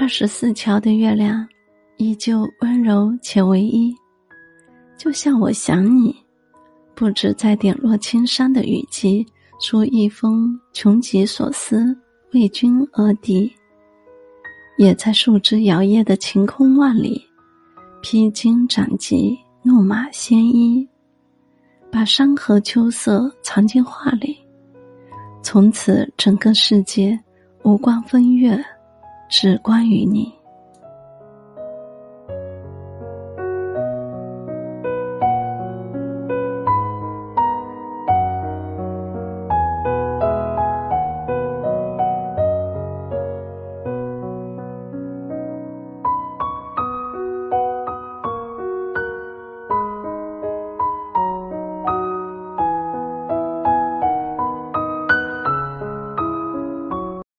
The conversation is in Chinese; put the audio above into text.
二十四桥的月亮，依旧温柔且唯一，就像我想你，不止在点落青山的雨季，书一封穷极所思为君而递，也在树枝摇曳的晴空万里，披荆斩棘，怒马鲜衣，把山河秋色藏进画里，从此整个世界无关风月。是关于你。